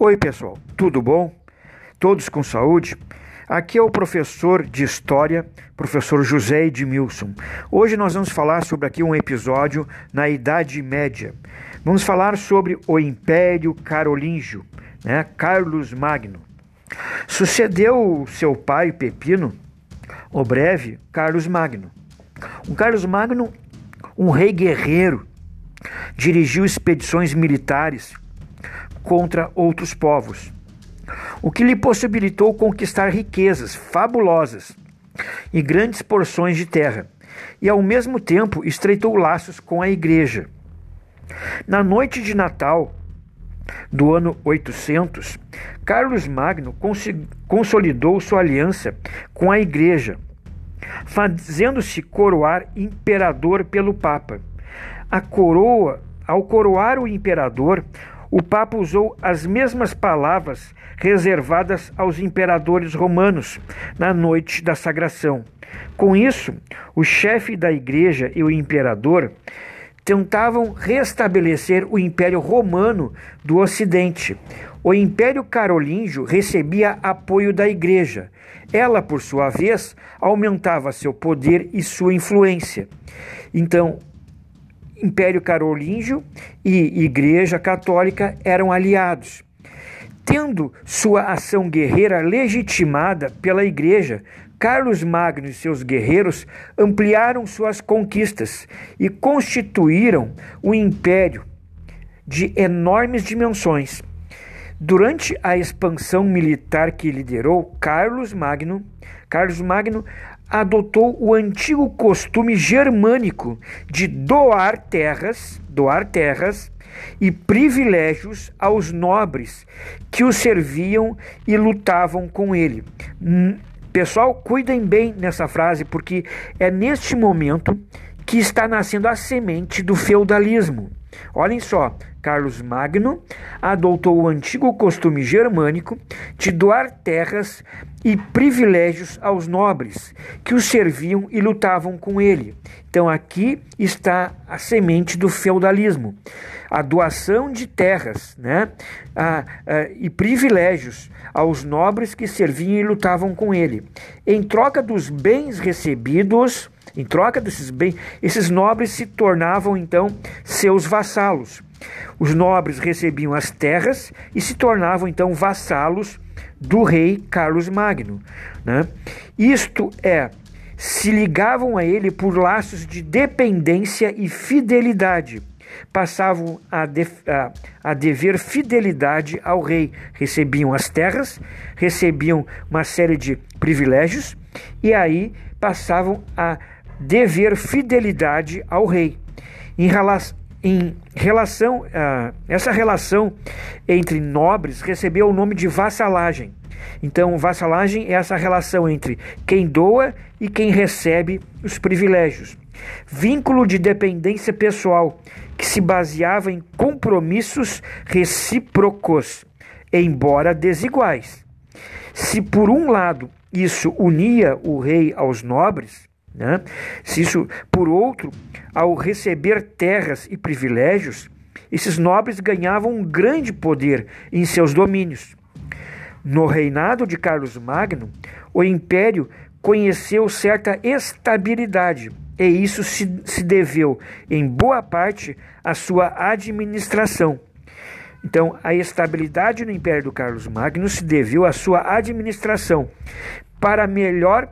Oi, pessoal, tudo bom? Todos com saúde? Aqui é o professor de História, professor José Edmilson. Hoje nós vamos falar sobre aqui um episódio na Idade Média. Vamos falar sobre o Império Carolíngio, né? Carlos Magno. Sucedeu seu pai Pepino, o breve Carlos Magno. Um Carlos Magno, um rei guerreiro, dirigiu expedições militares contra outros povos, o que lhe possibilitou conquistar riquezas fabulosas e grandes porções de terra, e ao mesmo tempo estreitou laços com a igreja. Na noite de Natal do ano 800, Carlos Magno consolidou sua aliança com a igreja, fazendo-se coroar imperador pelo Papa. A coroa, ao coroar o imperador, o Papa usou as mesmas palavras reservadas aos imperadores romanos na noite da sagração. Com isso, o chefe da igreja e o imperador tentavam restabelecer o Império Romano do Ocidente. O Império Carolíngio recebia apoio da Igreja. Ela, por sua vez, aumentava seu poder e sua influência. Então, Império Carolíngio e Igreja Católica eram aliados. Tendo sua ação guerreira legitimada pela Igreja, Carlos Magno e seus guerreiros ampliaram suas conquistas e constituíram um império de enormes dimensões. Durante a expansão militar que liderou, Carlos Magno, Carlos Magno adotou o antigo costume germânico de doar terras, doar terras e privilégios aos nobres que o serviam e lutavam com ele. Hum, pessoal, cuidem bem nessa frase porque é neste momento que está nascendo a semente do feudalismo. Olhem só, Carlos Magno adotou o antigo costume germânico de doar terras e privilégios aos nobres que o serviam e lutavam com ele. Então aqui está a semente do feudalismo, a doação de terras, né, a, a, e privilégios aos nobres que serviam e lutavam com ele. Em troca dos bens recebidos em troca desses bens, esses nobres se tornavam então seus vassalos. Os nobres recebiam as terras e se tornavam então vassalos do rei Carlos Magno. Né? Isto é, se ligavam a ele por laços de dependência e fidelidade. Passavam a, de, a, a dever fidelidade ao rei. Recebiam as terras, recebiam uma série de privilégios e aí passavam a dever fidelidade ao rei. Em, rela em relação a essa relação entre nobres recebeu o nome de vassalagem. Então, vassalagem é essa relação entre quem doa e quem recebe os privilégios. Vínculo de dependência pessoal que se baseava em compromissos recíprocos, embora desiguais. Se por um lado isso unia o rei aos nobres, né? Se isso, por outro, ao receber terras e privilégios, esses nobres ganhavam um grande poder em seus domínios. No reinado de Carlos Magno, o império conheceu certa estabilidade, e isso se, se deveu, em boa parte, à sua administração. Então, a estabilidade no império do Carlos Magno se deveu à sua administração, para melhor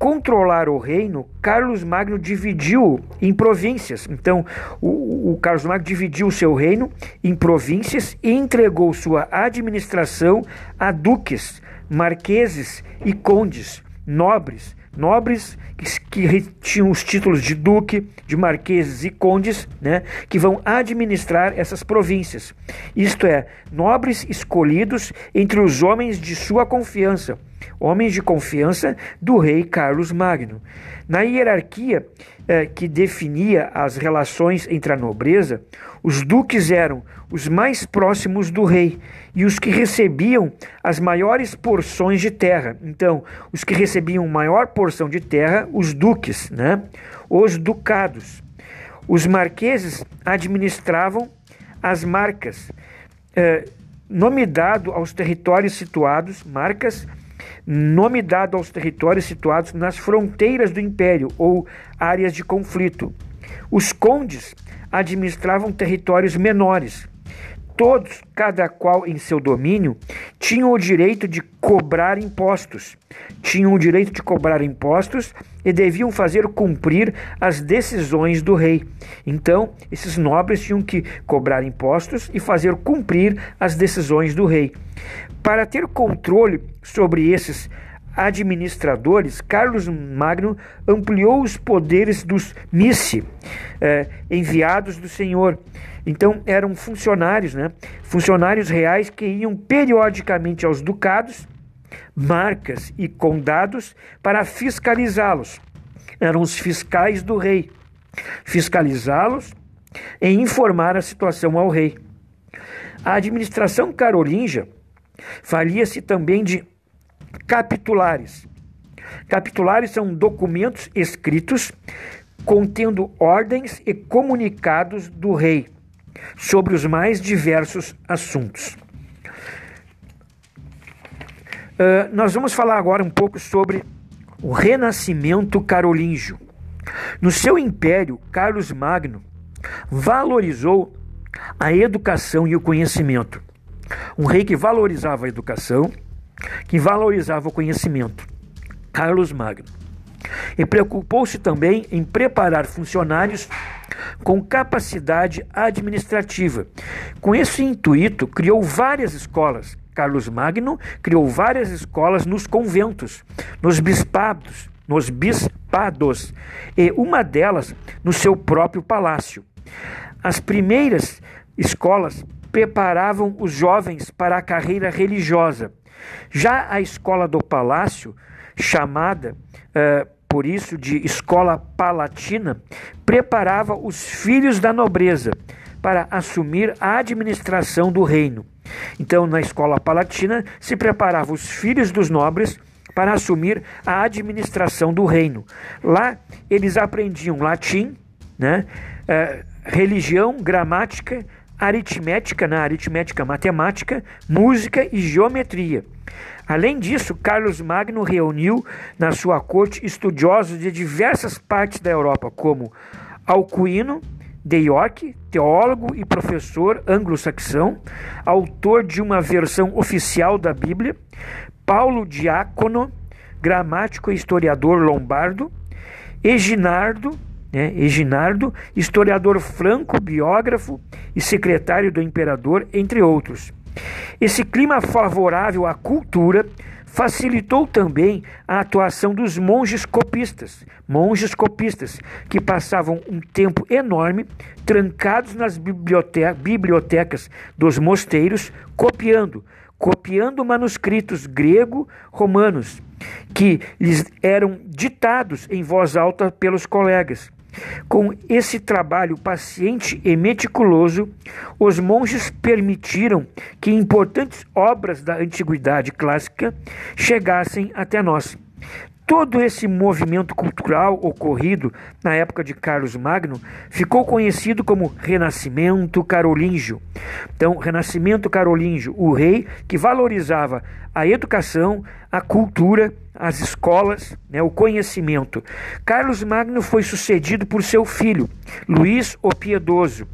controlar o reino, Carlos Magno dividiu em províncias. Então, o, o Carlos Magno dividiu o seu reino em províncias e entregou sua administração a duques, marqueses e condes, nobres, nobres que, que, tinham os títulos de duque, de marqueses e condes, né, que vão administrar essas províncias. Isto é, nobres escolhidos entre os homens de sua confiança, homens de confiança do rei Carlos Magno. Na hierarquia eh, que definia as relações entre a nobreza, os duques eram os mais próximos do rei e os que recebiam as maiores porções de terra. Então, os que recebiam maior porção de terra, os duques, né? os ducados. Os marqueses administravam as marcas. Eh, nome dado aos territórios situados, marcas, nome dado aos territórios situados nas fronteiras do império ou áreas de conflito. Os condes administravam territórios menores. Todos, cada qual em seu domínio, tinham o direito de cobrar impostos. Tinham o direito de cobrar impostos e deviam fazer cumprir as decisões do rei. Então, esses nobres tinham que cobrar impostos e fazer cumprir as decisões do rei. Para ter controle sobre esses administradores, Carlos Magno ampliou os poderes dos missi, eh, enviados do Senhor. Então eram funcionários, né? Funcionários reais que iam periodicamente aos ducados, marcas e condados para fiscalizá-los. Eram os fiscais do rei. Fiscalizá-los e informar a situação ao rei. A administração carolíngia valia-se também de capitulares. Capitulares são documentos escritos contendo ordens e comunicados do rei sobre os mais diversos assuntos. Uh, nós vamos falar agora um pouco sobre o renascimento carolíngio. No seu império, Carlos Magno valorizou a educação e o conhecimento. Um rei que valorizava a educação que valorizava o conhecimento, Carlos Magno. E preocupou-se também em preparar funcionários com capacidade administrativa. Com esse intuito, criou várias escolas. Carlos Magno criou várias escolas nos conventos, nos bispados, nos bispados, e uma delas no seu próprio palácio. As primeiras escolas preparavam os jovens para a carreira religiosa já a escola do palácio, chamada uh, por isso de escola palatina, preparava os filhos da nobreza para assumir a administração do reino. Então, na escola palatina, se preparava os filhos dos nobres para assumir a administração do reino. Lá, eles aprendiam latim, né, uh, religião, gramática, aritmética, na aritmética matemática, música e geometria. Além disso, Carlos Magno reuniu na sua corte estudiosos de diversas partes da Europa, como Alcuino de York, teólogo e professor anglo-saxão, autor de uma versão oficial da Bíblia, Paulo Diácono, gramático e historiador lombardo, Eginardo, né, Eginardo, historiador franco, biógrafo e secretário do imperador, entre outros. Esse clima favorável à cultura facilitou também a atuação dos monges copistas, monges copistas, que passavam um tempo enorme trancados nas bibliotecas dos mosteiros, copiando, copiando manuscritos grego-romanos, que lhes eram ditados em voz alta pelos colegas. Com esse trabalho paciente e meticuloso, os monges permitiram que importantes obras da antiguidade clássica chegassem até nós. Todo esse movimento cultural ocorrido na época de Carlos Magno ficou conhecido como Renascimento Carolíngio. Então, Renascimento Carolíngio, o rei que valorizava a educação, a cultura, as escolas, né, o conhecimento. Carlos Magno foi sucedido por seu filho, Luís o Piedoso.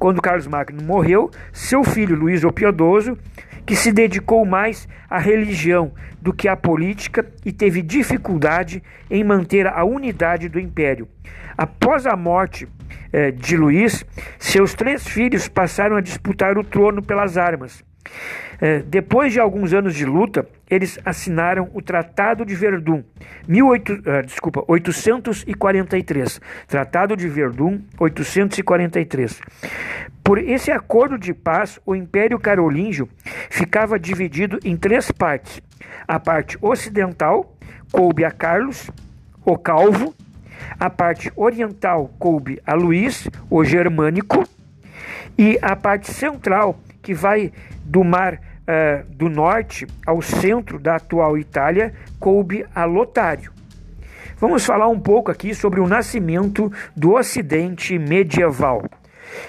Quando Carlos Magno morreu, seu filho Luís o Piedoso que se dedicou mais à religião do que à política e teve dificuldade em manter a unidade do império. Após a morte eh, de Luís, seus três filhos passaram a disputar o trono pelas armas. É, depois de alguns anos de luta, eles assinaram o Tratado de Verdun, 18, uh, desculpa, 843. Tratado de Verdun, 843. Por esse acordo de paz, o Império Carolíngio ficava dividido em três partes. A parte ocidental coube a Carlos, o Calvo, a parte oriental coube a Luís, o Germânico, e a parte central, que vai do mar uh, do norte ao centro da atual Itália, coube a Lotário. Vamos falar um pouco aqui sobre o nascimento do Ocidente medieval.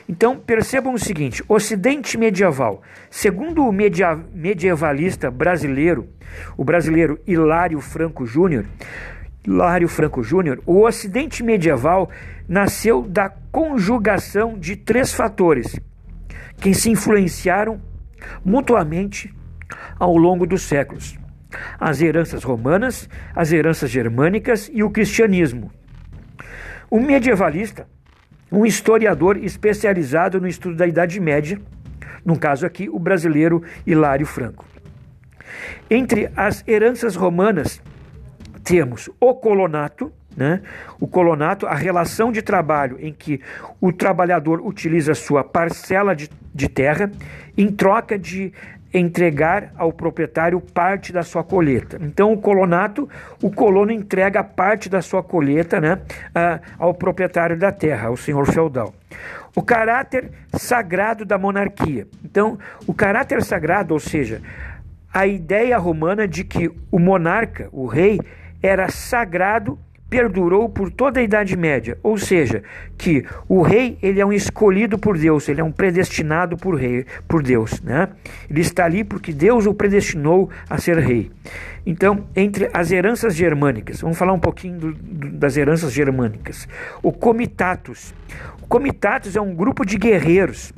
Então percebam o seguinte: Ocidente medieval, segundo o media medievalista brasileiro, o brasileiro Hilário Franco Júnior, Hilário Franco Júnior, o Ocidente medieval nasceu da conjugação de três fatores que se influenciaram mutuamente ao longo dos séculos: as heranças romanas, as heranças germânicas e o cristianismo. Um medievalista, um historiador especializado no estudo da Idade Média, no caso aqui o brasileiro Hilário Franco. Entre as heranças romanas temos o colonato, né? O colonato, a relação de trabalho em que o trabalhador utiliza sua parcela de, de terra em troca de entregar ao proprietário parte da sua colheita. Então, o colonato, o colono entrega parte da sua colheita né, ao proprietário da terra, ao senhor feudal. O caráter sagrado da monarquia. Então, o caráter sagrado, ou seja, a ideia romana de que o monarca, o rei, era sagrado perdurou por toda a Idade Média, ou seja, que o rei ele é um escolhido por Deus, ele é um predestinado por rei, por Deus, né? Ele está ali porque Deus o predestinou a ser rei. Então, entre as heranças germânicas, vamos falar um pouquinho do, do, das heranças germânicas. O comitatus. O comitatus é um grupo de guerreiros.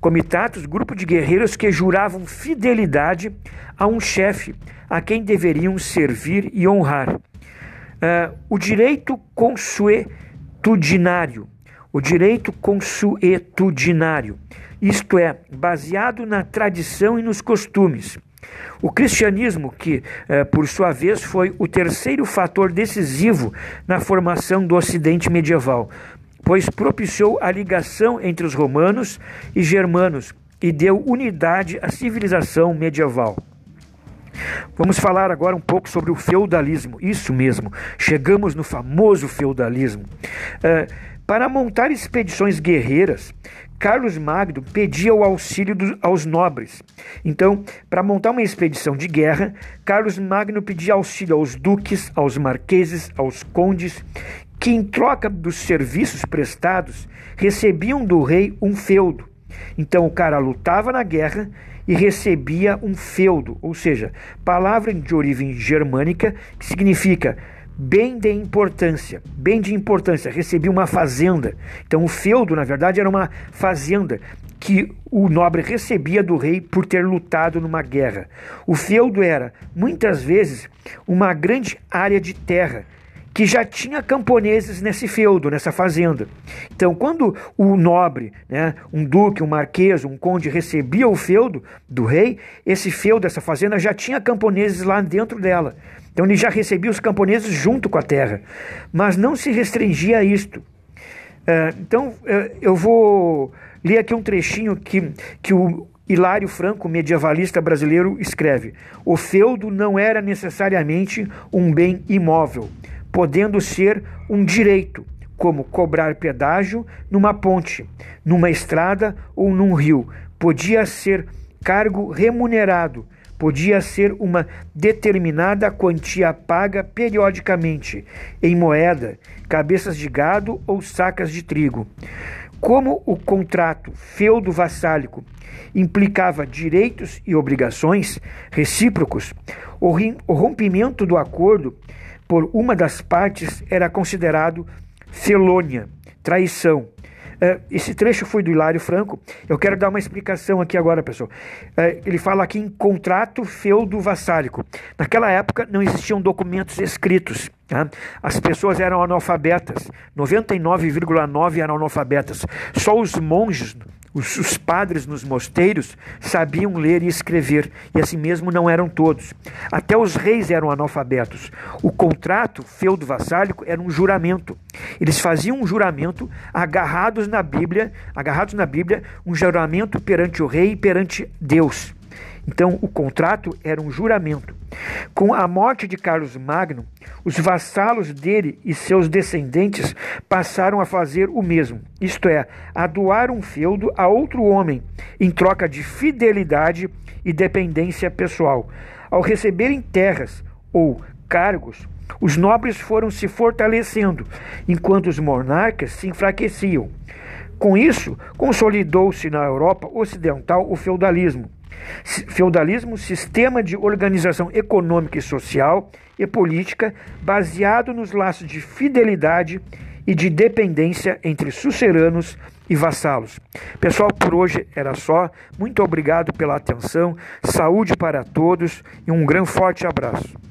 Comitatus, grupo de guerreiros que juravam fidelidade a um chefe a quem deveriam servir e honrar. Uh, o direito consuetudinário. O direito consuetudinário, isto é, baseado na tradição e nos costumes. O cristianismo, que uh, por sua vez foi o terceiro fator decisivo na formação do Ocidente medieval, pois propiciou a ligação entre os romanos e germanos e deu unidade à civilização medieval. Vamos falar agora um pouco sobre o feudalismo. Isso mesmo, chegamos no famoso feudalismo. Uh, para montar expedições guerreiras, Carlos Magno pedia o auxílio do, aos nobres. Então, para montar uma expedição de guerra, Carlos Magno pedia auxílio aos duques, aos marqueses, aos condes, que em troca dos serviços prestados recebiam do rei um feudo. Então o cara lutava na guerra e recebia um feudo, ou seja, palavra de origem germânica que significa bem de importância, bem de importância, recebia uma fazenda. Então o feudo, na verdade, era uma fazenda que o nobre recebia do rei por ter lutado numa guerra. O feudo era, muitas vezes, uma grande área de terra que já tinha camponeses nesse feudo, nessa fazenda. Então, quando o nobre, né, um duque, um marquês, um conde recebia o feudo do rei, esse feudo, essa fazenda já tinha camponeses lá dentro dela. Então, ele já recebia os camponeses junto com a terra. Mas não se restringia a isto. É, então, é, eu vou ler aqui um trechinho que, que o Hilário Franco, medievalista brasileiro, escreve: O feudo não era necessariamente um bem imóvel podendo ser um direito, como cobrar pedágio numa ponte, numa estrada ou num rio. Podia ser cargo remunerado, podia ser uma determinada quantia paga periodicamente, em moeda, cabeças de gado ou sacas de trigo. Como o contrato feudo-vassálico implicava direitos e obrigações recíprocos, o rompimento do acordo por uma das partes era considerado felônia, traição. É, esse trecho foi do Hilário Franco. Eu quero dar uma explicação aqui agora, pessoal. É, ele fala aqui em contrato feudo-vassálico. Naquela época não existiam documentos escritos. Tá? As pessoas eram analfabetas. 99,9% eram analfabetas. Só os monges os, os, padres nos mosteiros sabiam ler e escrever, e assim mesmo não eram todos. Até os reis eram analfabetos. O contrato feudo-vassálico era um juramento. Eles faziam um juramento agarrados na Bíblia, agarrados na Bíblia, um juramento perante o rei e perante Deus. Então, o contrato era um juramento. Com a morte de Carlos Magno, os vassalos dele e seus descendentes passaram a fazer o mesmo, isto é, a doar um feudo a outro homem em troca de fidelidade e dependência pessoal. Ao receberem terras ou cargos, os nobres foram se fortalecendo, enquanto os monarcas se enfraqueciam. Com isso, consolidou-se na Europa Ocidental o feudalismo. Feudalismo, sistema de organização econômica e social e política baseado nos laços de fidelidade e de dependência entre suceranos e vassalos. Pessoal, por hoje era só. Muito obrigado pela atenção. Saúde para todos e um grande forte abraço.